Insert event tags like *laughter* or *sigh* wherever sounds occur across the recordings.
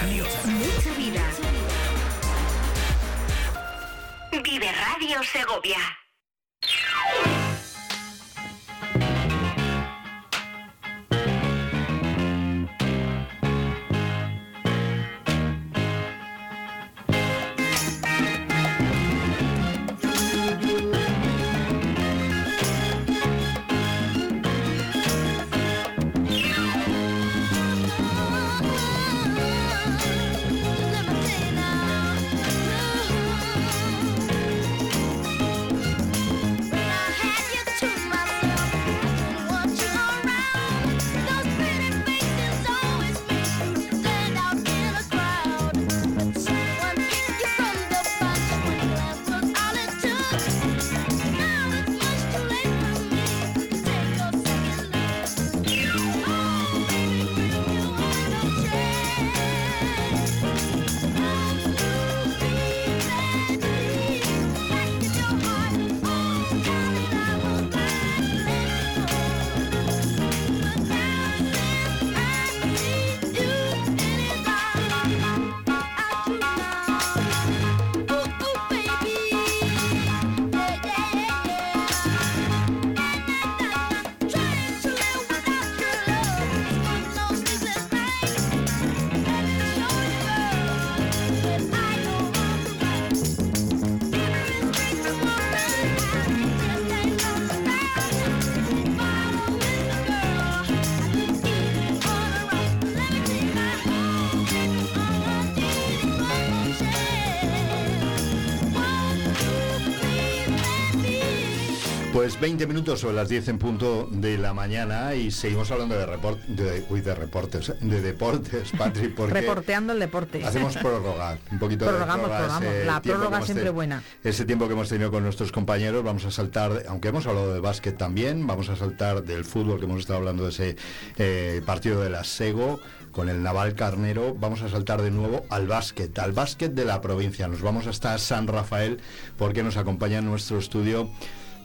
radio. Mucha vida. Vive Radio Segovia. Pues 20 minutos sobre las 10 en punto de la mañana y seguimos hablando de, report, de, uy, de reportes, de deportes, *laughs* Patrick, porque Reporteando el deporte. hacemos prórroga, un poquito Prorrogamos, de prórroga. prorrogamos. ese La prórroga siempre tenido- buena. Ese tiempo que hemos tenido con nuestros compañeros, vamos a saltar, aunque hemos hablado de básquet también, vamos a saltar del fútbol, que hemos estado hablando de ese eh, partido de la Sego con el Naval Carnero, vamos a saltar de nuevo al básquet, al básquet de la provincia. Nos vamos hasta San Rafael porque nos acompaña en nuestro estudio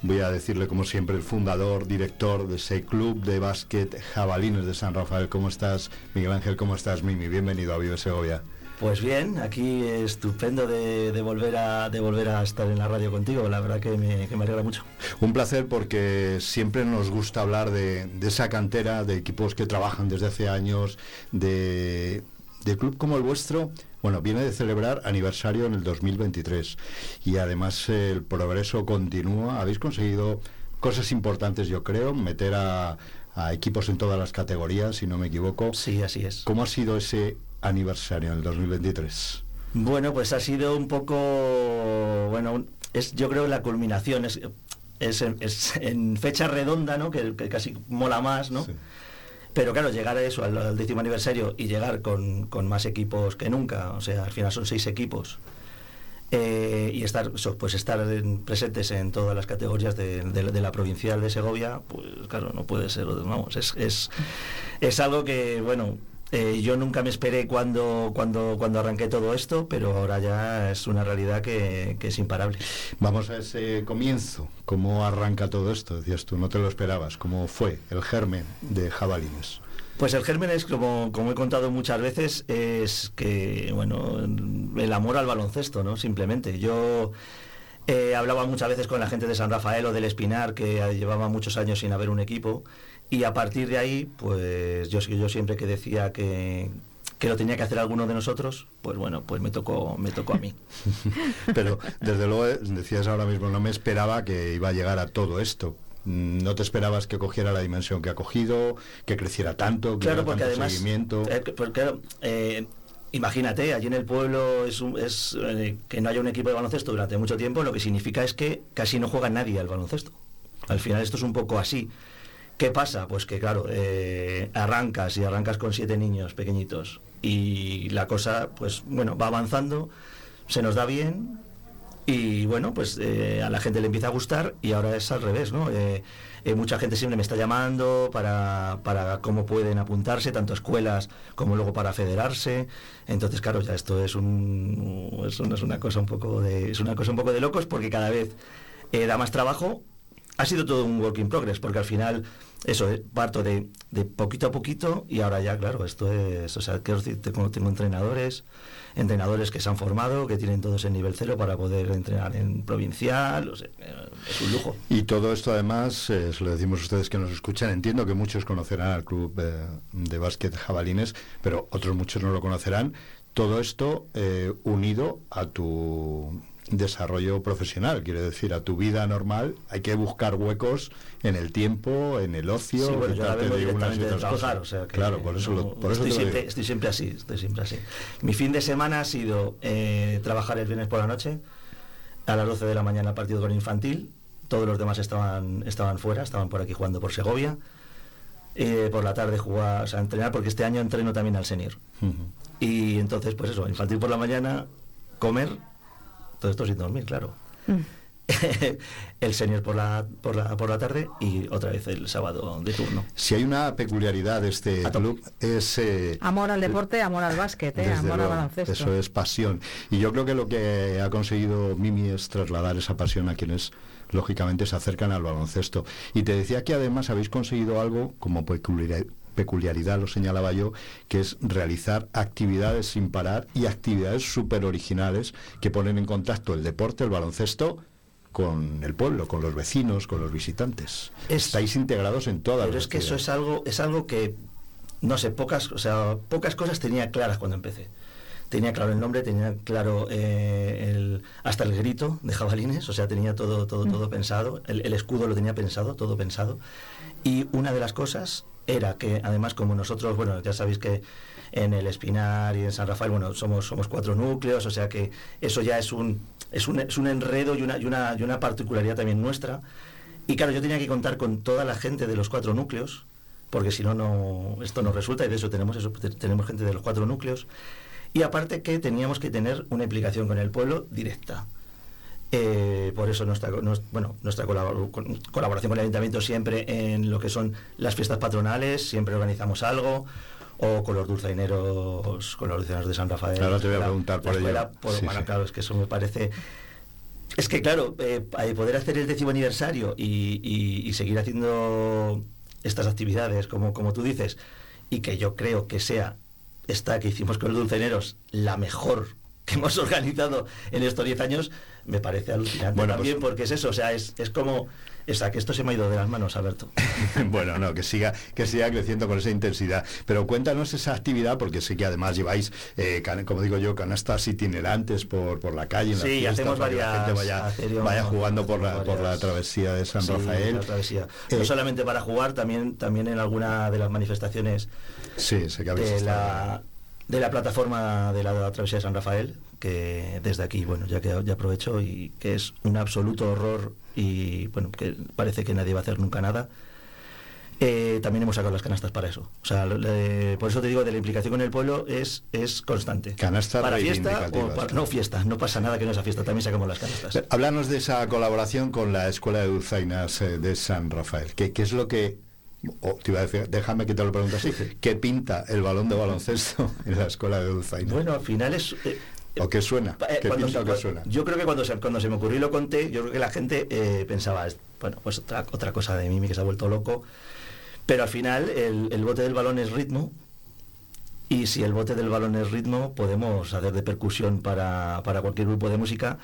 voy a decirle como siempre el fundador, director de ese club de básquet Jabalines de San Rafael. ¿Cómo estás, Miguel Ángel? ¿Cómo estás, Mimi? Bienvenido a Vive Segovia. Pues bien, aquí estupendo de, de volver a, de volver a estar en la radio contigo, la verdad que me, que me alegra mucho. Un placer porque siempre nos gusta hablar de, de esa cantera, de equipos que trabajan desde hace años, de, de club como el vuestro. Bueno, viene de celebrar aniversario en el 2023 y además eh, el progreso continúa. Habéis conseguido cosas importantes, yo creo, meter a, a equipos en todas las categorías, si no me equivoco. Sí, así es. ¿Cómo ha sido ese aniversario en el 2023? Bueno, pues ha sido un poco, bueno, es yo creo la culminación, es, es, en- es en fecha redonda, ¿no? Que, que casi mola más, ¿no? Sí. Pero claro, llegar a eso, al, décimo aniversario y llegar con, con más equipos que nunca, o sea, al final son seis equipos. eh, y estar pues estar en- presentes en todas las categorías de, de- de la provincial de Segovia, pues claro, no puede ser, vamos, es, es, es algo que, bueno, eh, yo nunca me esperé cuando, cuando, cuando arranqué todo esto, pero ahora ya es una realidad que, que es imparable. Vamos a ese comienzo. ¿Cómo arranca todo esto? Decías tú, no te lo esperabas. ¿Cómo fue el germen de Jabalines? Pues el germen es, como, como he contado muchas veces, es que, bueno, el amor al baloncesto, ¿no? Simplemente. Yo eh, hablaba muchas veces con la gente de San Rafael o del Espinar, que llevaba muchos años sin haber un equipo, y a partir de ahí, pues yo, yo siempre que decía que, que lo tenía que hacer alguno de nosotros, pues bueno, pues me tocó, me tocó a mí. *laughs* Pero desde luego eh, decías ahora mismo, no me esperaba que iba a llegar a todo esto. Mm, No te esperabas que cogiera la dimensión que ha cogido, que creciera tanto, que Claro, porque tanto además, seguimiento. eh, que- porque, eh, imagínate, allí en el pueblo es, un- es, eh, que no haya un equipo de baloncesto durante mucho tiempo, lo que significa es que casi no juega nadie al baloncesto. Al final esto es un poco así. ¿Qué pasa? Pues que claro, eh, arrancas y arrancas con siete niños pequeñitos y la cosa, pues bueno, va avanzando, se nos da bien y bueno, pues eh, a la gente le empieza a gustar y ahora es al revés, ¿no? Eh, mucha gente siempre me está llamando para, para cómo pueden apuntarse, tanto escuelas como luego para federarse. Entonces, claro, ya esto es un, es una, es una cosa un poco de, es una cosa un poco de locos porque cada vez da más trabajo. Ha sido todo un work in progress porque al final eso, eh, parto de, de poquito a poquito y ahora ya, claro, esto es, o sea, quiero decir, tengo, entrenadores, entrenadores que se han formado, que tienen todos el nivel cero para poder entrenar en provincial, o sea, es un lujo. Y todo esto además, se lo decimos a ustedes que nos escuchan, entiendo que muchos conocerán al club eh, de básquet Jabalines, pero otros muchos no lo conocerán. Todo esto eh, unido a tu desarrollo profesional, quiere decir, a tu vida normal, hay que buscar huecos en el tiempo, en el ocio, Sí, bueno, yo la quitarte vengo de unas y de trabajar, o sea que claro, por eso, lo, no- por eso estoy, lo siempre, digo. estoy siempre así, estoy siempre así. Mi fin de semana ha sido eh, trabajar el viernes por la noche, a las 12 de la mañana partido con infantil, todos los demás estaban, estaban fuera, estaban por aquí jugando por Segovia, Eh, por la tarde jugar, o sea, entrenar, porque este año entreno también al senior. Y entonces, pues eso, infantil por la mañana, comer, todo esto sin dormir, claro. *laughs* el senior por la, por, la, por la tarde y otra vez el sábado de turno. Si hay una peculiaridad de este A tope. club es... eh, Amor al deporte, amor al básquet, ¿eh? Amor al baloncesto. Eso es pasión. Y yo creo que lo que ha conseguido Mimi es trasladar esa pasión a quienes lógicamente se acercan al baloncesto. Y te decía que además habéis conseguido algo como peculiaridad, peculiaridad lo señalaba yo, que es realizar actividades sin parar y actividades súper originales que ponen en contacto el deporte, el baloncesto, con el pueblo, con los vecinos, con los visitantes. Es- Estáis integrados en todas Pero las es que eso es algo, es algo que, no sé, pocas, o sea, pocas cosas tenía claras cuando empecé. Tenía claro el nombre, tenía claro eh, el, hasta el grito de jabalines, o sea, tenía todo, todo, todo pensado. El, el escudo lo tenía pensado, todo pensado. Y una de las cosas era que, además, como nosotros, bueno, ya sabéis que en el Espinar y en San Rafael, bueno, somos, somos cuatro núcleos, o sea que eso ya es un, es un, es un enredo y una, y, una, y una particularidad también nuestra. Y claro, yo tenía que contar con toda la gente de los cuatro núcleos, porque si no, no esto no resulta, y de eso tenemos, eso, te- tenemos gente de los cuatro núcleos. Y aparte que teníamos que tener una implicación con el pueblo directa. Eh, por eso nuestra, bueno, nuestra colaboración con el ayuntamiento siempre en lo que son las fiestas patronales, siempre organizamos algo, o con los dulzaineros, con los dulzaineros de San Rafael. Ahora te voy a preguntar por ello. por- Sí, bueno, sí. claro, es que eso me parece... Es que claro, eh, eh, poder hacer el décimo aniversario y, y- y seguir haciendo estas actividades, como, como tú dices, y que yo creo que sea esta que hicimos con los dulceneros la mejor que hemos organizado en estos 10 años, me parece alucinante Bueno, también, pues- porque es eso, o sea, es, es como, o sea, que esto se me ha ido de las manos, Alberto. *laughs* bueno, no, que siga, que siga creciendo con esa intensidad. Pero cuéntanos esa actividad, porque sé que además lleváis, eh, can- como digo yo, canastas itinerantes por, por la calle, en Sí, fiestas, hacemos para que la varias- gente vaya, jugando por la, por la varias- travesía de San Sí, Rafael. la. Eh, no solamente para jugar, también, también en alguna de las manifestaciones Sí, sé que habéis de estado. la, de la plataforma de la travesía de San Rafael, que desde aquí, bueno, ya que ya aprovecho y que es un absoluto horror y bueno, que parece que nadie va a hacer nunca nada. Eh, también hemos sacado las canastas para eso. O sea, le- por eso te digo, de la implicación con el pueblo es, es constante. Canastas para fiesta o para- no fiesta, no pasa nada que no esa fiesta, también sacamos las canastas. Eh, Háblanos de esa colaboración con la Escuela de Dulzainas eh, de San Rafael. ¿Qué, qué es lo que... o te iba a decir, déjame que te lo pregunte así. ¿Qué pinta el balón de baloncesto *laughs* en la Escuela de Dulzainas? Bueno, al final es... eh, ¿O qué suena? Eh, ¿Qué cuando pinta se- o qué cu- suena? Yo creo que cuando se, cuando se me ocurrió y lo conté, yo creo que la gente eh, pensaba, bueno, pues otra, otra cosa de Mimi que se ha vuelto loco. Pero al final el, el bote del balón es ritmo. Y si el bote del balón es ritmo, podemos hacer de percusión para, para cualquier grupo de música.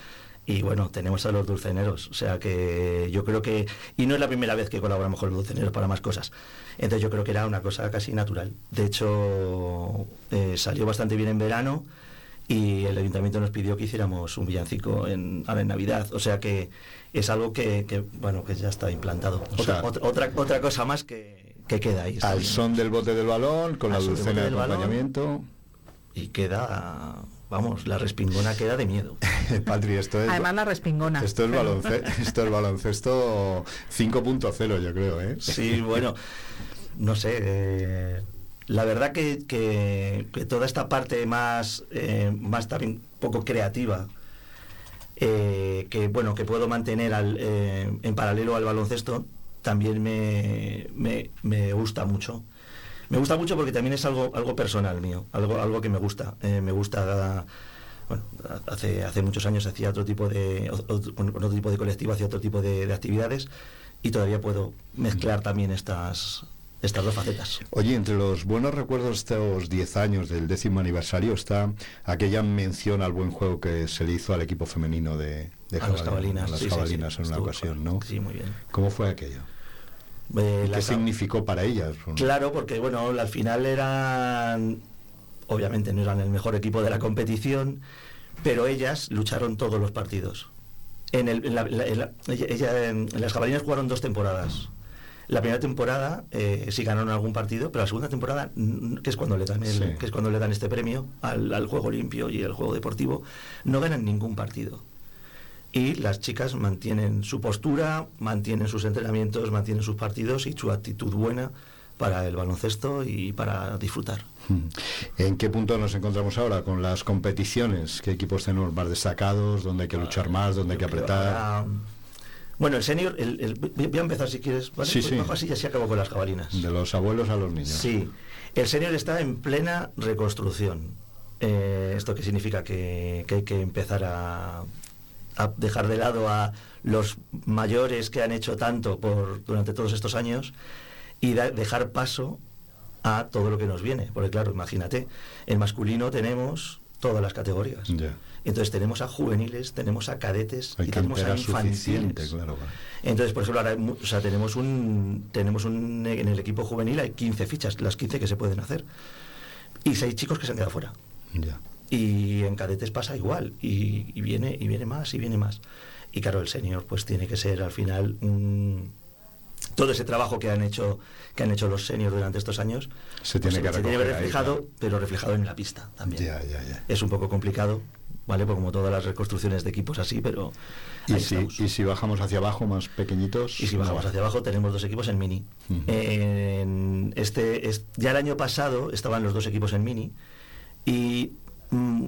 Y bueno, tenemos a los dulceneros. O sea que yo creo que. Y no es la primera vez que colaboramos con los dulceneros para más cosas. Entonces yo creo que era una cosa casi natural. De hecho, eh, salió bastante bien en verano y el ayuntamiento nos pidió que hiciéramos un villancico en, ahora en Navidad. O sea que es algo que, que, bueno, que ya está implantado. O Otra, sea- otra, otra, otra cosa más que, que queda ahí. Al bien. son del bote del balón, con la Al del dulcena de balón. acompañamiento. Y queda, vamos, la respingona queda de miedo. *laughs* Patri, esto es... Además la respingona. Esto es, Pero- balonce- *laughs* esto es baloncesto 5.0, yo creo, ¿eh? Sí, bueno, no sé. eh, la verdad que, que- que toda esta parte más, eh, más también poco creativa, eh, que bueno, que puedo mantener al, eh, en paralelo al baloncesto, también me, me, me gusta mucho. Me gusta mucho porque también es algo, algo personal mío, algo, algo que me gusta. Eh, me gusta bueno, hace, hace muchos años hacía otro tipo de, otro, tipo de colectivo, hacía otro tipo de, de actividades y todavía puedo mezclar también estas, estas dos facetas. Oye, entre los buenos recuerdos de estos 10 años del décimo aniversario está aquella mención al buen juego que se le hizo al equipo femenino de, de A las Jabalina- Jabalinas, a las sí, sí, Jabalinas sí, en una estuvo- ocasión, ¿no? Sí, muy bien. ¿Cómo fue aquello? Eh, ¿Y ¿Qué significó para ellas? Claro, porque bueno, al final eran, obviamente no eran el mejor equipo de la competición, pero ellas lucharon todos los partidos. En, el- en la- en ella- en las jabalinas jugaron dos temporadas. La primera temporada eh, sí ganaron algún partido, pero la segunda temporada, que es cuando le dan el- Sí. que es cuando le dan este premio al, al juego limpio y al juego deportivo, no ganan ningún partido. Y las chicas mantienen su postura, mantienen sus entrenamientos, mantienen sus partidos y su actitud buena para el baloncesto y para disfrutar. Mm. ¿En qué punto nos encontramos ahora con las competiciones? ¿Qué equipos tenemos más destacados? ¿Dónde hay que luchar más? ¿Dónde hay que apretar? bueno, el senior, el, el- voy a empezar si quieres, ¿vale? Sí, Pues sí. mejor así ya se acabó con las jabalinas. De los abuelos a los niños. Sí, el senior está en plena reconstrucción. Eh, ¿Esto qué significa? Que, que hay que empezar a, a dejar de lado a los mayores que han hecho tanto por durante todos estos años y da- dejar paso a todo lo que nos viene. Porque claro, imagínate, en masculino tenemos todas las categorías. Entonces tenemos a juveniles, tenemos a cadetes Hay y tenemos a infantiles. claro. Entonces, por ejemplo, ahora o sea, tenemos un tenemos un en el equipo juvenil hay 15 fichas, las 15 que se pueden hacer. Y seis chicos que se han quedado fuera. Y en cadetes pasa igual y, y viene y viene más y viene más. Y claro, el senior pues tiene que ser al final un- todo ese trabajo que han hecho que han hecho los seniors durante estos años Se tiene pues, que se tiene ahí, reflejado, claro. pero reflejado en la pista también. Ya, ya, ya. Es un poco complicado, ¿vale? Pues como todas las reconstrucciones de equipos así, pero Y si, y si bajamos hacia abajo, más pequeñitos. Y si bajamos no. hacia abajo tenemos dos equipos en mini. En este, es- ya el año pasado estaban los dos equipos en mini y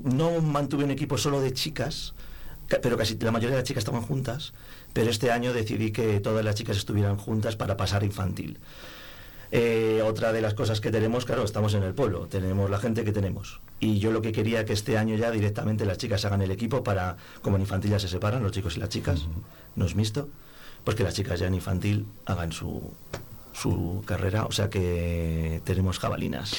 no mantuve un equipo solo de chicas, ca- pero casi la mayoría de las chicas estaban juntas, pero este año decidí que todas las chicas estuvieran juntas para pasar infantil. Eh, otra de las cosas que tenemos, claro, estamos en el pueblo, tenemos la gente que tenemos. Y yo lo que quería que este año ya directamente las chicas hagan el equipo para, como en infantil ya se separan, los chicos y las chicas, no es mixto, pues que las chicas ya en infantil hagan su, su carrera, o sea que tenemos jabalinas.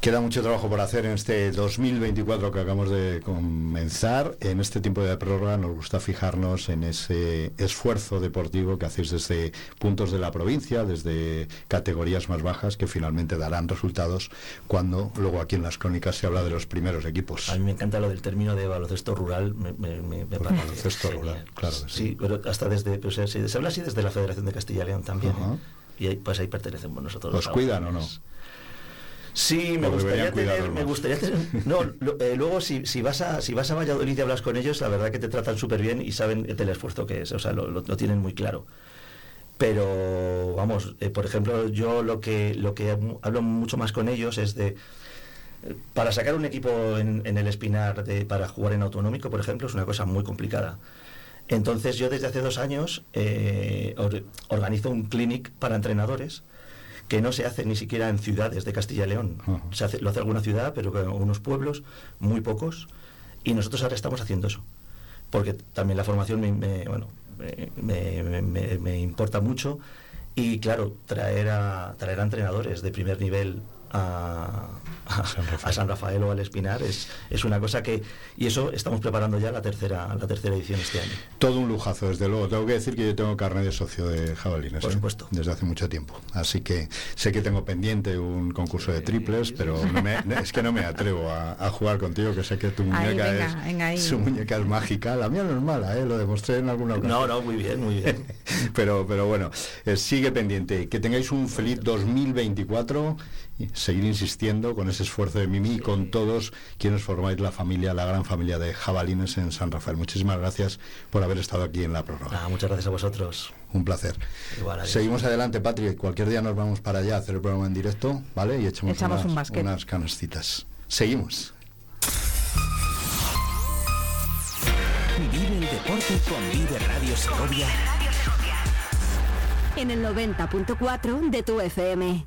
Queda mucho trabajo por hacer en este 2024 que acabamos de comenzar. En este tiempo de prórroga nos gusta fijarnos en ese esfuerzo deportivo que hacéis desde puntos de la provincia, desde categorías más bajas, que finalmente darán resultados cuando luego aquí en las crónicas se habla de los primeros equipos. A mí me encanta lo del término de baloncesto rural, me, me, me- Pues parece baloncesto genial. rural, claro sí. Sí, pero hasta desde, pues, se, se habla así desde la Federación de Castilla y León también. ¿eh? Y ahí, pues ahí pertenecemos nosotros. ¿Los cuidan o no? Sí, me gustaría tener, me gustaría tener- no, lo- eh, luego si, si vas a si vas a Valladolid y hablas con ellos, la verdad que te tratan súper bien y saben el esfuerzo que es, o sea, lo, lo- lo tienen muy claro. Pero vamos, eh, por ejemplo, yo lo que lo que hablo mucho más con ellos es de para sacar un equipo en, en el Espinar de, para jugar en autonómico, por ejemplo, es una cosa muy complicada. Entonces yo desde hace dos años eh, or- organizo un clinic para entrenadores que no se hace ni siquiera en ciudades de Castilla y León. Se hace, lo hace alguna ciudad, pero con unos pueblos, muy pocos, y nosotros ahora estamos haciendo eso. Porque también la formación me, me- bueno, me, me- me- me importa mucho y claro, traer a, traer a entrenadores de primer nivel a, a- San Rafael. a San Rafael o al Espinar es, es una cosa que... Y eso estamos preparando ya la tercera, la tercera edición este año. Todo un lujazo, desde luego. Tengo que decir que yo tengo carnet de socio de jabalines. Por ¿eh? supuesto. Desde hace mucho tiempo. Así que sé que tengo pendiente un concurso de triples, pero no me- es que no me atrevo a, a jugar contigo, que sé que tu Ahí, muñeca venga, es venga ahí. su muñeca es mágica. La mía no es mala, ¿eh? lo demostré en alguna ocasión. No, no, muy bien, muy bien. *laughs* pero, pero bueno, eh, sigue pendiente. Que tengáis un feliz 2024 y seguir insistiendo con ese esfuerzo de Mimi y con todos quienes formáis la familia, la gran familia de jabalines en San Rafael. Muchísimas gracias por haber estado aquí en la prórroga. Nada, muchas gracias a vosotros. Un placer. Igual. Seguimos adelante, Patrick. Cualquier día nos vamos para allá a hacer el programa en directo, ¿vale? Y echamos, Echamos unas, un básquet. unas canastitas. Seguimos. Vive el deporte con Vive Radio Segovia En el 90.4 de tu FM.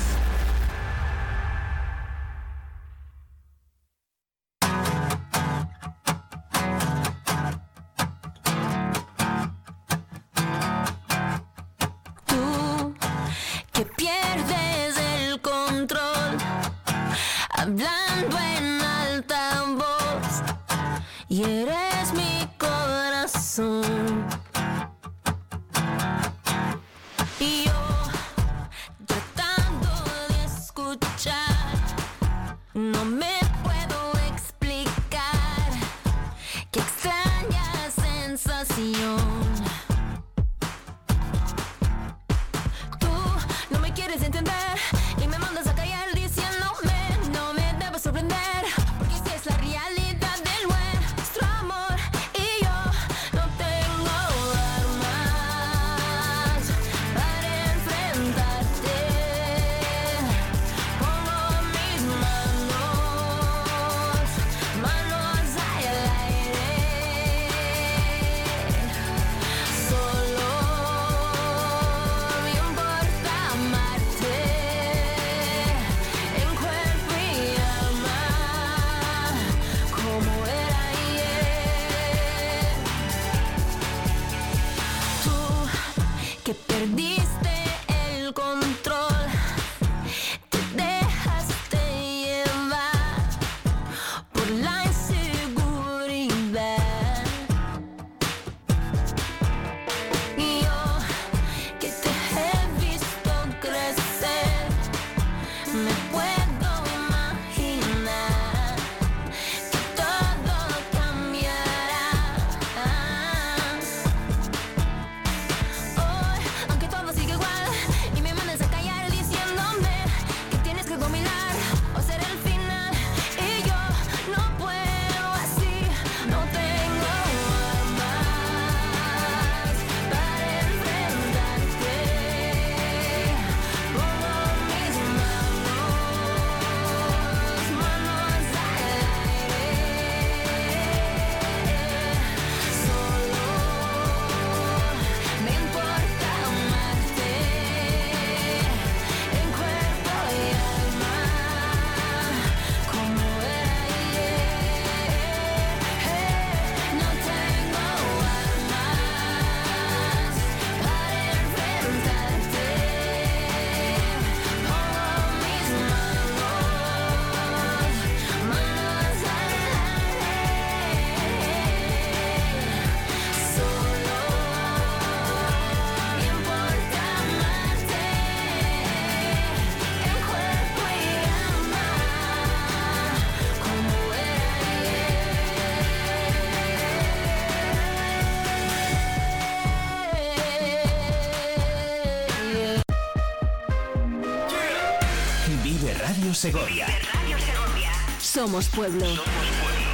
Radio Segovia. Radio Segovia. Somos pueblo.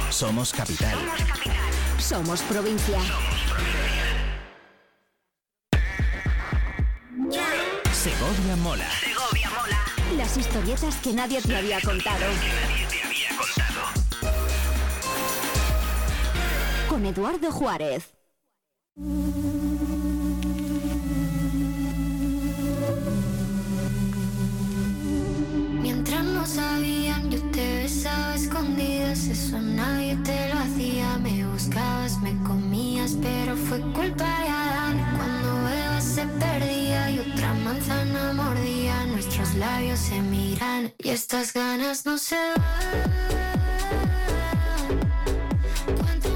Somos capital. Somos provincia. Segovia mola. Segovia mola. Las historietas que nadie te había contado. Nadie te había contado. Con Eduardo Juárez. Cuando Eva se perdía y otra manzana mordía, nuestros labios se miran y estas ganas no se van. Cuanto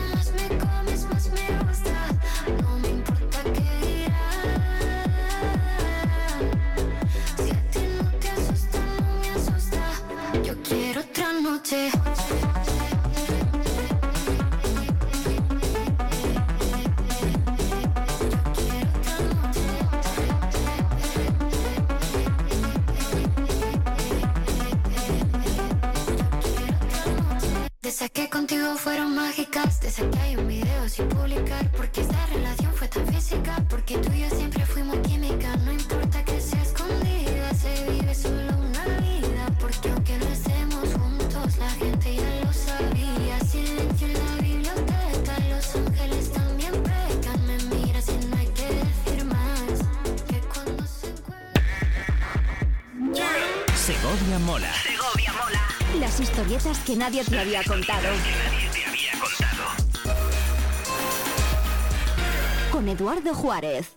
fueron mágicas, de esas que hay un video sin publicar, porque esta relación fue tan física, porque tú y yo siempre fuimos química, no importa que sea escondida, se vive solo una vida, porque aunque no estemos juntos, la gente ya lo sabía, silencio en la biblioteca, los ángeles también pecan, me miras y no hay que decir más, que cuando se encuentran... Segovia mola. Segovia mola. Las historietas que nadie te había contado. Eduardo Juárez.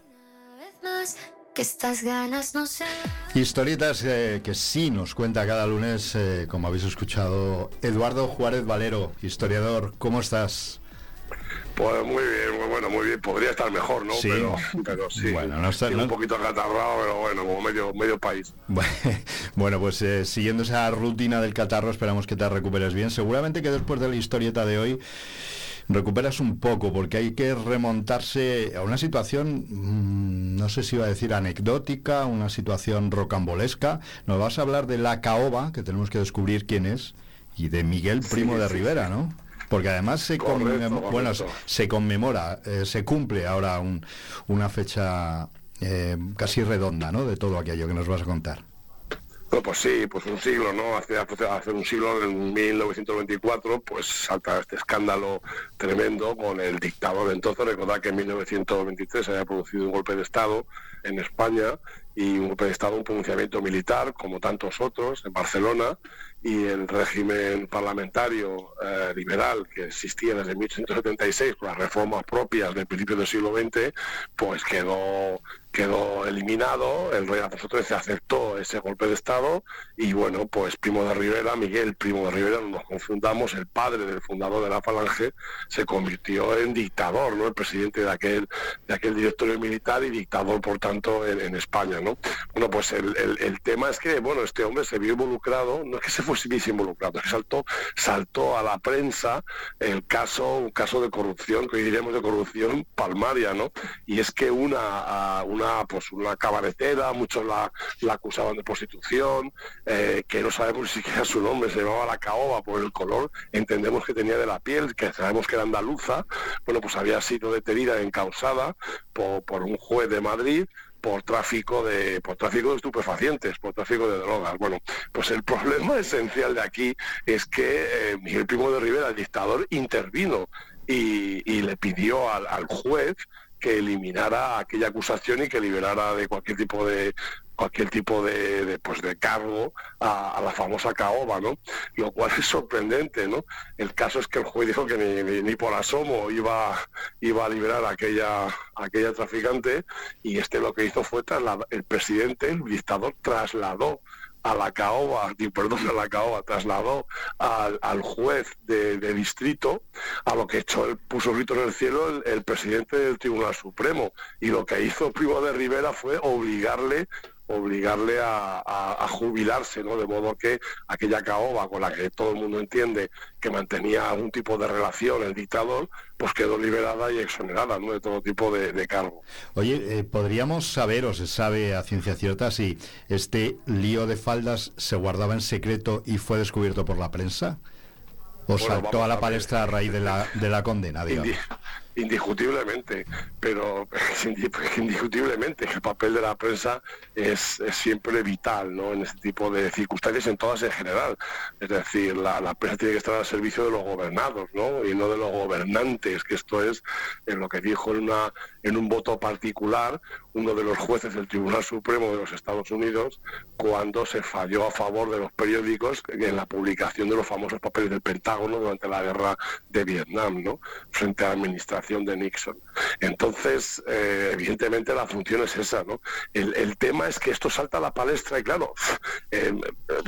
Una vez más, que estas ganas no se Historietas eh, que sí nos cuenta cada lunes, eh, como habéis escuchado, Eduardo Juárez Valero, historiador, ¿cómo estás? Pues muy bien, muy bueno, muy bien. Podría estar mejor, ¿no? Sí. Pero, pero sí. Bueno, no está- no- un poquito acatarrado, pero bueno, como medio, medio país. *laughs* Bueno, pues eh, siguiendo esa rutina del catarro, esperamos que te recuperes bien. Seguramente que después de la historieta de hoy recuperas un poco, porque hay que remontarse a una situación, mm, no sé si iba a decir anecdótica, una situación rocambolesca. Nos vas a hablar de la caoba, que tenemos que descubrir quién es, y de Miguel Primo Sí, de Rivera. ¿no? Porque además se, Correcto, conmem- bueno, se conmemora, eh, se cumple ahora un- una fecha eh, casi redonda, ¿no? De todo aquello que nos vas a contar. No, pues sí, pues un siglo, ¿no? Hace, hace, un siglo, en 1924, pues salta este escándalo tremendo con el dictador entonces. Recordad que en 1923 se había producido un golpe de Estado en España y un golpe de Estado, un pronunciamiento militar, como tantos otros, en Barcelona, y el régimen parlamentario eh, liberal que existía desde 1876 con las reformas propias del principio del siglo XX, pues quedó quedó eliminado, el rey Alfonso XIII aceptó ese golpe de Estado y bueno, pues Primo de Rivera, Miguel Primo de Rivera, no nos confundamos, el padre del fundador de la Falange, se convirtió en dictador, ¿no? El presidente de aquel, de aquel directorio militar y dictador, por tanto, en, España, ¿no? Bueno, pues el, el- tema es que, bueno, este hombre se vio involucrado, no es que se fuese involucrado, es que saltó, saltó a la prensa el caso, un caso de corrupción, que hoy diríamos de corrupción palmaria, ¿no? Y es que una, a- pues una cabaretera, muchos la, la acusaban de prostitución, eh, que no sabemos *laughs* ni siquiera su nombre, se llamaba la caoba por el color, entendemos que tenía de la piel, que sabemos que era andaluza, bueno, pues había sido detenida, encausada por, por un juez de Madrid por tráfico de por tráfico de estupefacientes, por tráfico de drogas. Bueno, pues el *laughs* problema esencial de aquí es que eh, Miguel Primo de Rivera, el dictador, intervino y, y le pidió al juez que eliminara aquella acusación y que liberara de cualquier tipo de cualquier tipo de, de, pues de cargo a, la famosa caoba, ¿no? Lo cual es sorprendente, ¿no? El caso es que el juez dijo que ni, ni- ni por asomo iba, iba a liberar a aquella, aquella traficante y este lo que hizo fue trasladar, el presidente, el dictador, trasladó a la caoba, perdón, a la caoba, trasladó al, juez de, distrito, a lo que echó, el, puso grito en el cielo el, el presidente del Tribunal Supremo. Y lo que hizo Primo de Rivera fue obligarle obligarle a, a- a jubilarse, ¿no? De modo que aquella caoba con la que todo el mundo entiende que mantenía algún tipo de relación el dictador, pues quedó liberada y exonerada, ¿no? De todo tipo de, de cargo. Oye, eh, ¿podríamos saber o se sabe a ciencia cierta si este lío de faldas se guardaba en secreto y fue descubierto por la prensa? ¿O Bueno, saltó a la a palestra a raíz de la, de la condena, *laughs* digamos? Indi- indiscutiblemente, pero *laughs* indiscutiblemente el papel de la prensa es, siempre vital ¿no? en este tipo de circunstancias, en todas en general. Es decir, la, prensa tiene que estar al servicio de los gobernados ¿no? y no de los gobernantes, que esto es lo que dijo en, una, en un voto particular uno de los jueces del Tribunal Supremo de los Estados Unidos cuando se falló a favor de los periódicos en la publicación de los famosos papeles del Pentágono durante la guerra de Vietnam, ¿no? frente a la administración de Nixon. Entonces, eh, evidentemente la función es esa. ¿no? El, el tema es que esto salta a la palestra y claro, eh,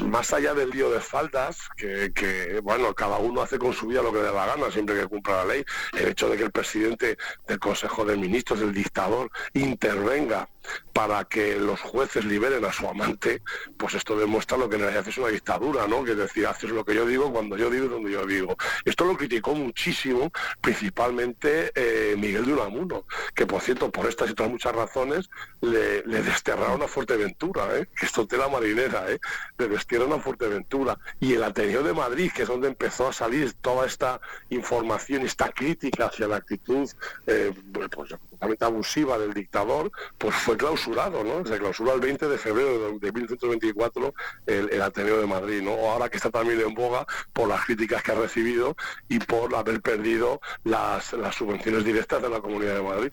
más allá del lío de faldas, que, que, bueno, cada uno hace con su vida lo que le da la gana, siempre que cumpla la ley, el hecho de que el presidente del Consejo de Ministros, el dictador, intervenga para que los jueces liberen a su amante, pues esto demuestra lo que en realidad es una dictadura, ¿no? Que es decir, haces lo que yo digo, cuando yo digo donde yo digo. Esto lo criticó muchísimo, principalmente eh, Miguel de Unamuno, que por cierto, por estas y otras muchas razones, le, desterraron a Fuerteventura, ¿eh? que esto tela marinera, ¿eh? le destierran a Fuerteventura. Y el Ateneo de Madrid, que es donde empezó a salir toda esta información, esta crítica hacia la actitud eh, pues, absolutamente abusiva del dictador, pues fue clausurado, ¿no? Se clausura el 20 de febrero de, de 1924 el, el Ateneo de Madrid, ¿no? Ahora que está también en boga por las críticas que ha recibido y por haber perdido las, las subvenciones directas de la Comunidad de Madrid.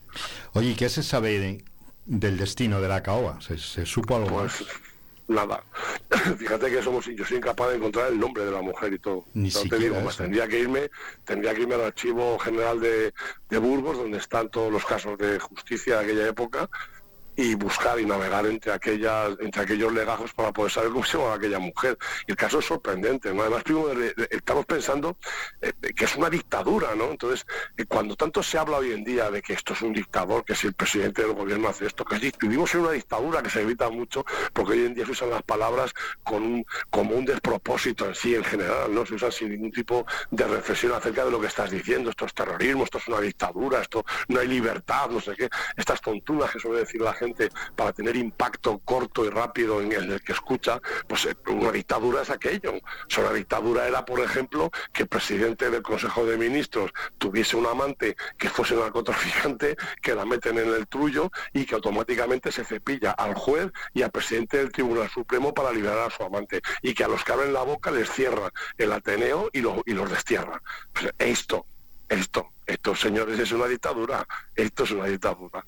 Oye, ¿y qué se sabe de- del destino de la caoba? ¿Se, se supo algo Pues más? Nada. *coughs* Fíjate que somos, yo soy incapaz de encontrar el nombre de la mujer y todo. Ni No te siquiera digo más, tendría que irme, tendría que irme al archivo general de, de Burgos, donde están todos los casos de justicia de aquella época, y buscar y navegar entre aquellas, entre aquellos legajos para poder saber cómo se llamaba aquella mujer. Y el caso es sorprendente, ¿no? Además, estamos pensando eh, que es una dictadura, ¿no? Entonces, eh, cuando tanto se habla hoy en día de que esto es un dictador, que si el presidente del gobierno hace esto, que vivimos en una dictadura que se evita mucho, porque hoy en día se usan las palabras con un, como un despropósito en sí, en general, ¿no? Se usan sin ningún tipo de reflexión acerca de lo que estás diciendo, esto es terrorismo, esto es una dictadura, esto no hay libertad, no sé qué, estas tontunas que suele decir la gente para tener impacto corto y rápido en el que escucha, pues eh, una dictadura es aquello. O sea, dictadura era, por ejemplo, que el presidente del Consejo de Ministros tuviese un amante que fuese narcotraficante, que la meten en el trullo y que automáticamente se cepilla al juez y al presidente del Tribunal Supremo para liberar a su amante. Y que a los que abren la boca les cierran el Ateneo y, lo- y los destierran. Pues esto, esto, esto, señores, es una dictadura. Esto es una dictadura.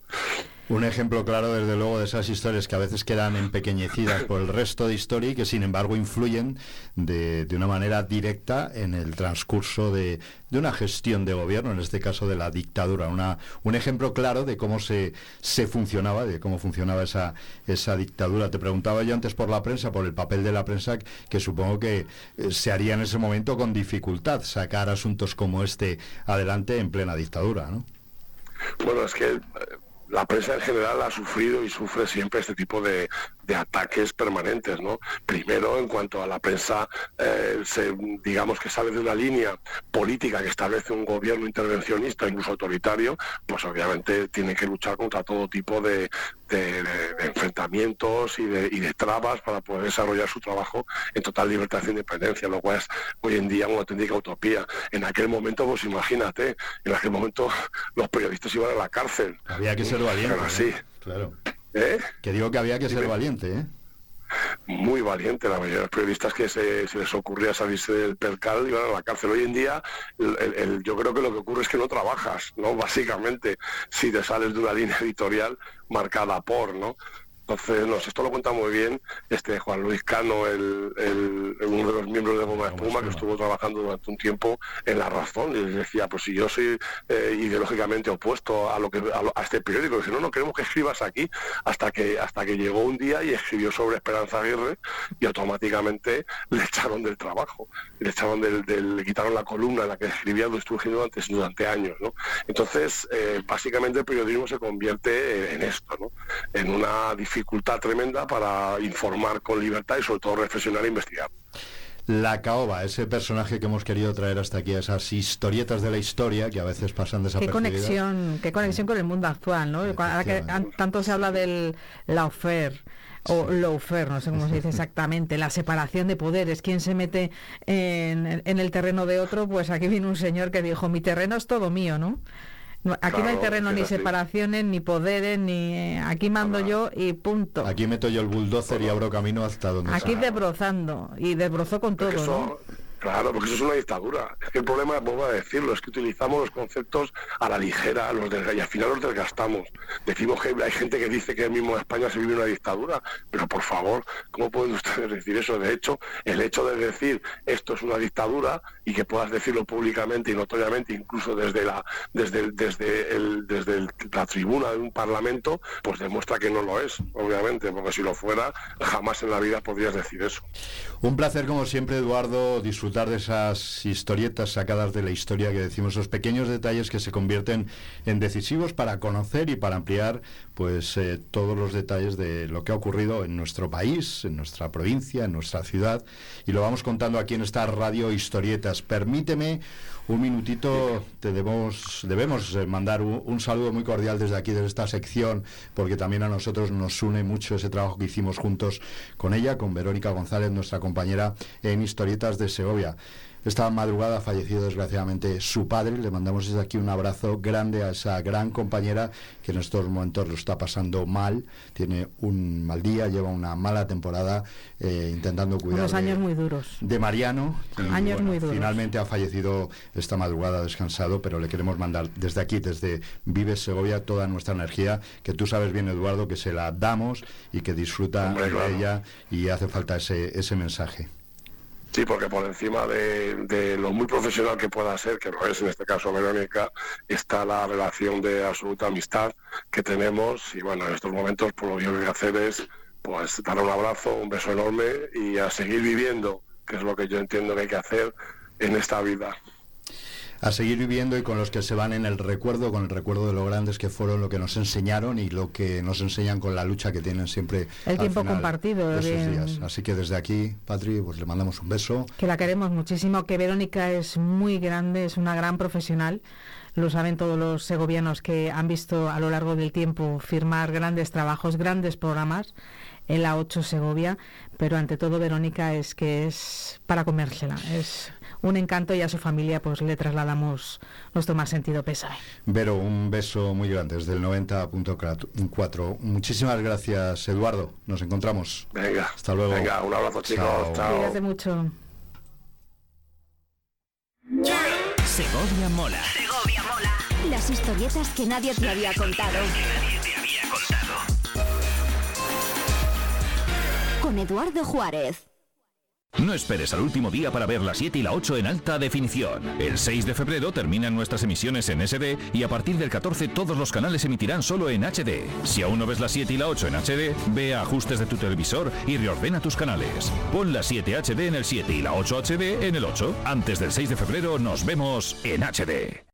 Un ejemplo claro, desde luego, de esas historias que a veces quedan empequeñecidas por el resto de historia y que, sin embargo, influyen de, de una manera directa en el transcurso de, de una gestión de gobierno, en este caso de la dictadura. Una, un ejemplo claro de cómo se, se funcionaba, de cómo funcionaba esa, esa dictadura. Te preguntaba yo antes por la prensa, por el papel de la prensa, que supongo que eh, se haría en ese momento con dificultad sacar asuntos como este adelante en plena dictadura, ¿no? Bueno, es que la prensa en general ha sufrido y sufre siempre este tipo de, de ataques permanentes, ¿no? Primero, en cuanto a la prensa, eh, se, digamos que sale de una línea política que establece un gobierno intervencionista, incluso autoritario, pues obviamente tiene que luchar contra todo tipo de, de- de- de enfrentamientos y de, y de trabas para poder desarrollar su trabajo en total libertad e independencia, lo cual es hoy en día una auténtica utopía. En aquel momento, pues imagínate, en aquel momento *laughs* los periodistas iban a la cárcel. Había que ser valiente. Pero ¿eh? así, Claro. ¿Eh? Que digo que había que ser Dime. valiente, ¿eh? muy valiente. La mayoría de los periodistas que se, se les ocurría salirse del percal iban a la cárcel. Hoy en día, el- el- el- yo creo que lo que ocurre es que no trabajas, ¿no? *laughs* Básicamente, si te sales de una línea editorial marcada por, ¿no? Entonces, no sé, esto lo cuenta muy bien este Juan Luis Cano, el, el- uno de los miembros de Goma Espuma, que estuvo trabajando durante un tiempo en La Razón, y decía, pues si yo soy eh, ideológicamente opuesto a lo que a, lo- a este periódico, dice, no, no queremos que escribas aquí, hasta que hasta que llegó un día y escribió sobre Esperanza Aguirre y automáticamente *laughs* le echaron del trabajo, le echaron del, del- le quitaron la columna en la que escribía, antes durante años, ¿no? Entonces, eh, básicamente el periodismo se convierte en esto, ¿no? En una dificultad tremenda para informar con libertad y sobre todo reflexionar e investigar. La caoba, ese personaje que hemos querido traer hasta aquí, esas historietas de la historia que a veces pasan Qué desapercibidas. conexión, qué conexión con el mundo actual, ¿no? Ahora que an- tanto se habla del lawfare o lawfare, no sé cómo se dice *laughs* exactamente, la separación de poderes, quién se mete en, en el terreno de otro, pues aquí viene un señor que dijo, mi terreno es todo mío, ¿no? No, Aquí no hay terreno ni así. separaciones, ni poderes, ni eh, aquí mando yo y punto. Aquí meto yo el bulldozer y abro camino hasta donde Aquí sea. desbrozando y desbrozó con todo, Porque ¿no? Claro, porque eso es una dictadura. Es que el problema, vuelvo a decirlo, es que utilizamos los conceptos a la ligera los y al final los desgastamos. Decimos que hay gente que dice que el mismo en España se vive una dictadura, pero por favor, ¿cómo pueden ustedes decir eso? De hecho, el hecho de decir esto es una dictadura y que puedas decirlo públicamente y notoriamente, incluso desde la desde desde el, desde la tribuna de un parlamento, pues demuestra que no lo es, obviamente, porque si lo fuera, jamás en la vida podrías decir eso. Un placer, como siempre, Eduardo, disfrutar de esas historietas sacadas de la historia que decimos, esos pequeños detalles que se convierten en decisivos para conocer y para ampliar pues eh, todos los detalles de lo que ha ocurrido en nuestro país, en nuestra provincia, en nuestra ciudad. Y lo vamos contando aquí en esta radio Historietas. Permíteme un minutito, te debemos, debemos eh, mandar un, un saludo muy cordial desde aquí, desde esta sección, porque también a nosotros nos une mucho ese trabajo que hicimos juntos con ella, con Verónica González, nuestra compañera en Historietas de Segovia. Esta madrugada ha fallecido desgraciadamente su padre. Le mandamos desde aquí un abrazo grande a esa gran compañera que en estos momentos lo está pasando mal. Tiene un mal día, lleva una mala temporada eh, intentando cuidar Unos de- años muy duros. de Mariano. y, Años muy duros. Finalmente ha fallecido esta madrugada descansado, pero le queremos mandar desde aquí, desde Vives Segovia, toda nuestra energía, que tú sabes bien, Eduardo, que se la damos y que disfruta Hombre, de claro. ella y hace falta ese, ese mensaje. Sí, porque por encima de, lo muy profesional que pueda ser, que lo es en este caso Verónica, está la relación de absoluta amistad que tenemos y bueno, en estos momentos por lo que voy a hacer es pues dar un abrazo, un beso enorme y a seguir viviendo, que es lo que yo entiendo que hay que hacer en esta vida. A seguir viviendo y con los que se van en el recuerdo, con el recuerdo de lo grandes que fueron, lo que nos enseñaron y lo que nos enseñan con la lucha que tienen siempre. El al tiempo final compartido, de esos bien. días. Así que desde aquí, Patri, pues le mandamos un beso. que la queremos muchísimo, que Verónica es muy grande, es una gran profesional. Lo saben todos los segovianos que han visto a lo largo del tiempo firmar grandes trabajos, grandes programas en la 8 Segovia, pero ante todo Verónica es que es para comérsela, es un encanto y a su familia pues le trasladamos nuestro más sentido pésame. Vero, un beso muy grande desde el 90.4. Muchísimas gracias, Eduardo. Nos encontramos. Venga. Hasta luego. Venga, un abrazo, chicos. Chao. Chao. Cuídate mucho. Segovia mola. Segovia mola. Las historietas que nadie te había contado. Con Eduardo Juárez. No esperes al último día para ver la 7 y la 8 en alta definición. El 6 de febrero terminan nuestras emisiones en SD y a partir del 14 todos los canales emitirán solo en HD. Si aún no ves la 7 y la 8 en HD, ve a ajustes de tu televisor y reordena tus canales. Pon la 7 HD en el 7 y la 8 HD en el 8. Antes del 6 de febrero nos vemos en HD.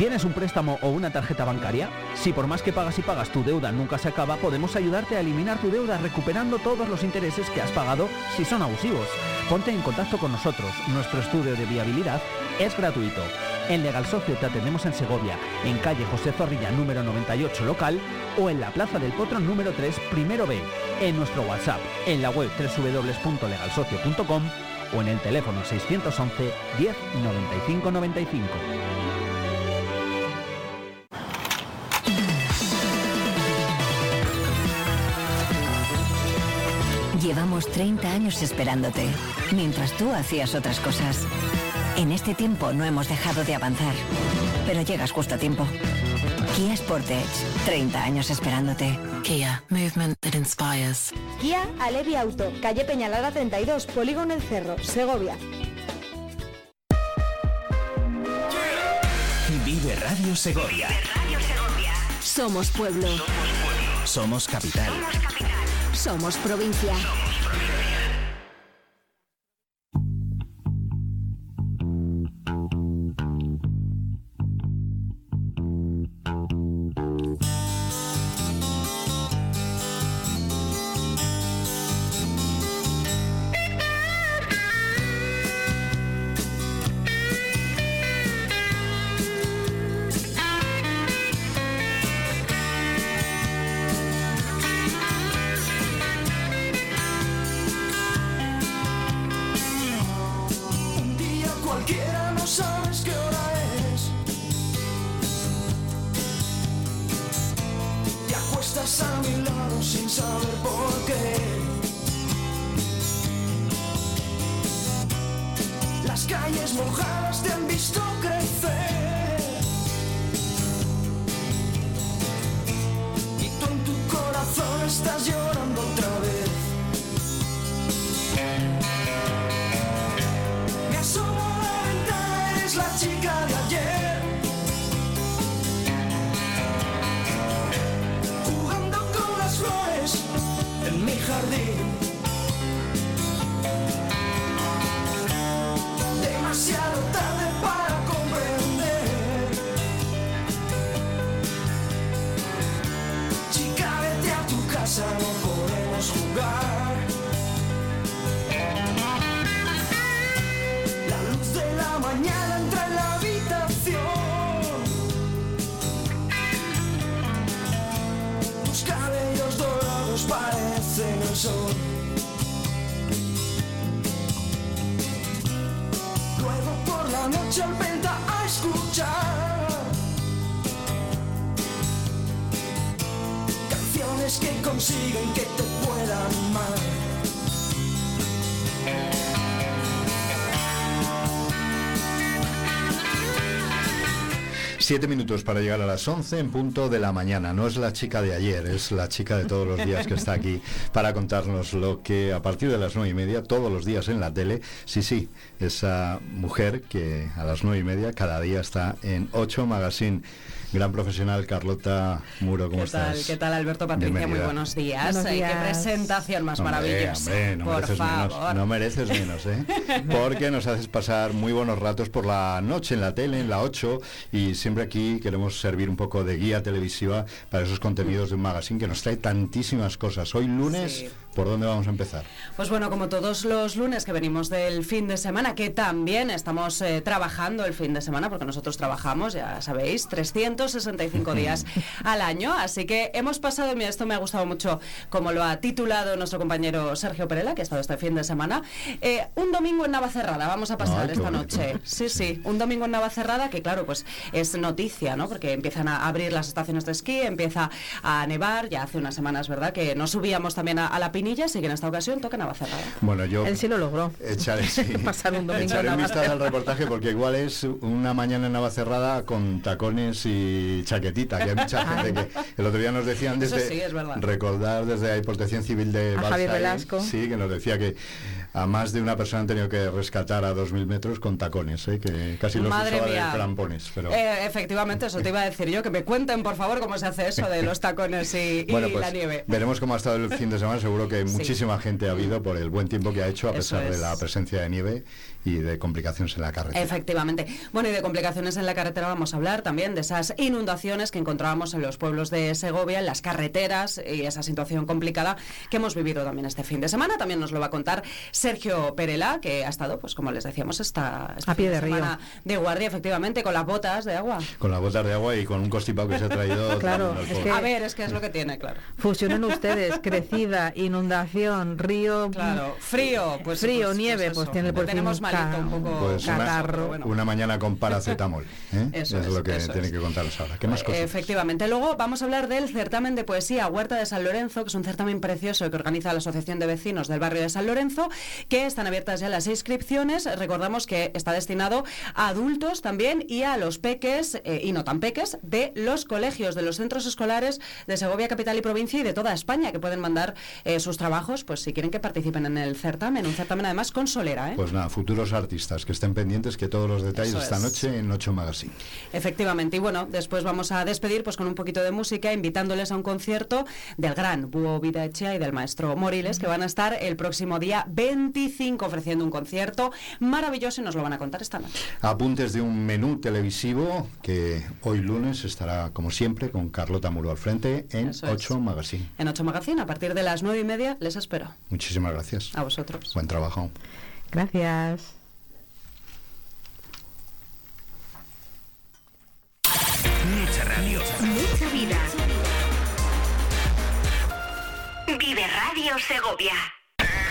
¿Tienes un préstamo o una tarjeta bancaria? Si por más que pagas y pagas tu deuda nunca se acaba, podemos ayudarte a eliminar tu deuda recuperando todos los intereses que has pagado si son abusivos. Ponte en contacto con nosotros. Nuestro estudio de viabilidad es gratuito. En Legal Socio te atendemos en Segovia, en calle José Zorrilla número 98 local o en la Plaza del Potro número 3 primero B, en nuestro WhatsApp, en la web www.legalsocio.com o en el teléfono 611 10 95 95. Llevamos 30 años esperándote, mientras tú hacías otras cosas. En este tiempo no hemos dejado de avanzar, pero llegas justo a tiempo. Kia Sportage, 30 años esperándote. Kia, movement that inspires. Kia Alevi Auto, calle Peñalara 32, Polígono El Cerro, Segovia. Vive Radio Segovia. Somos pueblo. Somos capital. Somos provincia. Siete minutos para llegar a las 11 en punto de la mañana. No es la chica de ayer, es la chica de todos los días que está aquí *laughs* para contarnos lo que a partir de las nueve y media, todos los días en la tele, sí, sí, esa mujer que a las nueve y media cada día está en 8 Magazine. Gran profesional, Carlota Muro, ¿cómo ¿Qué tal? estás? ¿Qué tal, Alberto Patricia? Muy buenos días. Buenos Ay, días. qué presentación más Hombre, maravillosa. hombre, no Por mereces favor. menos, no mereces menos, ¿eh? *laughs* Porque nos haces pasar muy buenos ratos por la noche en la tele, en la 8, y siempre aquí queremos servir un poco de guía televisiva para esos contenidos de un magazine que nos trae tantísimas cosas. Hoy lunes, Sí. ¿Por dónde vamos a empezar? Pues bueno, como todos los lunes que venimos del fin de semana, que también estamos eh, trabajando el fin de semana, porque nosotros trabajamos, ya sabéis, 365 *laughs* días al año. Así que hemos pasado, mira, esto me ha gustado mucho, como lo ha titulado nuestro compañero Sergio Perela, que ha estado este fin de semana, eh, un domingo en Navacerrada, vamos a pasar Ay, esta bonito. noche. Sí, sí, un domingo en Navacerrada que claro, pues es noticia, ¿no? Porque empiezan a abrir las estaciones de esquí, empieza a nevar, ya hace unas semanas, ¿verdad? Que nos subíamos también a, a la Pinillas y que en esta ocasión toca Navacerrada. Bueno, yo Él sí lo logró. echaré, sí, *laughs* Pasar un domingo echaré en un vistazo al reportaje porque igual es una mañana en Navacerrada con tacones y chaquetita, que hay mucha *laughs* gente que el otro día nos decían Eso desde sí, es verdad. recordar desde la Protección Civil de A Balsai, Javier Velasco. sí, que nos decía que a más de una persona han tenido que rescatar a 2.000 metros con tacones, ¿eh? que casi los Madre usaba mía. de crampones. Pero... Eh, efectivamente, eso te iba a decir yo, que me cuenten por favor cómo se hace eso de los tacones y, *laughs* y Bueno, pues la nieve. veremos cómo ha estado el fin de semana. Seguro que Sí. muchísima gente ha habido por el buen tiempo que ha hecho, a pesar de la presencia de nieve y de complicaciones en la carretera. Efectivamente. Bueno, y de complicaciones en la carretera vamos a hablar también de esas inundaciones que encontrábamos en los pueblos de Segovia, en las carreteras y esa situación complicada que hemos vivido también este fin de semana. También nos lo va a contar Sergio Perela, que ha estado, pues como les decíamos, esta, este A pie de río. de guardia, efectivamente, con las botas de agua. Con las botas de agua y con un constipado que se ha traído. *laughs* Claro, es que- A ver, es que es lo que tiene, claro. Fusionen *laughs* ustedes, crecida, inundación, río, Claro, frío, pues frío, pues- nieve, pues pues, eso. tiene cuerpo tenemos malito, un poco Pues una, catarro. bueno. una mañana con paracetamol. *laughs* ¿eh? Eso es, es, lo que eso tiene es. que contaros ahora. ¿Qué más cosas? Efectivamente. Luego vamos a hablar del certamen de poesía Huerta de San Lorenzo, que es un certamen precioso que organiza la Asociación de Vecinos del Barrio de San Lorenzo, que están abiertas ya las inscripciones. Recordamos que está destinado a adultos también y a los peques, eh, y no tan peques, de los colegios, de los centros escolares de Segovia, capital y provincia y de toda España, que pueden mandar eh, sus trabajos, pues si quieren que participen en el certamen. Un certamen además con solera, ¿eh? Pues nada, futuros artistas que estén pendientes que todos los detalles Eso esta es. noche en 8 Magazine. Efectivamente, y bueno, después vamos a despedir pues con un poquito de música, invitándoles a un concierto del gran Búho Vida Echea y del maestro Moriles, que van a estar el próximo día 25 ofreciendo un concierto maravilloso y nos lo van a contar esta noche. Apuntes de un menú televisivo que hoy lunes estará, como siempre, con Carlota Muro al frente en Eso es. 8 Magazine. En 8 Magazine, a partir de las 9 y media, les espero. Muchísimas gracias. A vosotros. Buen trabajo. Gracias. Mucha radio. Mucha vida. Vive Radio Segovia.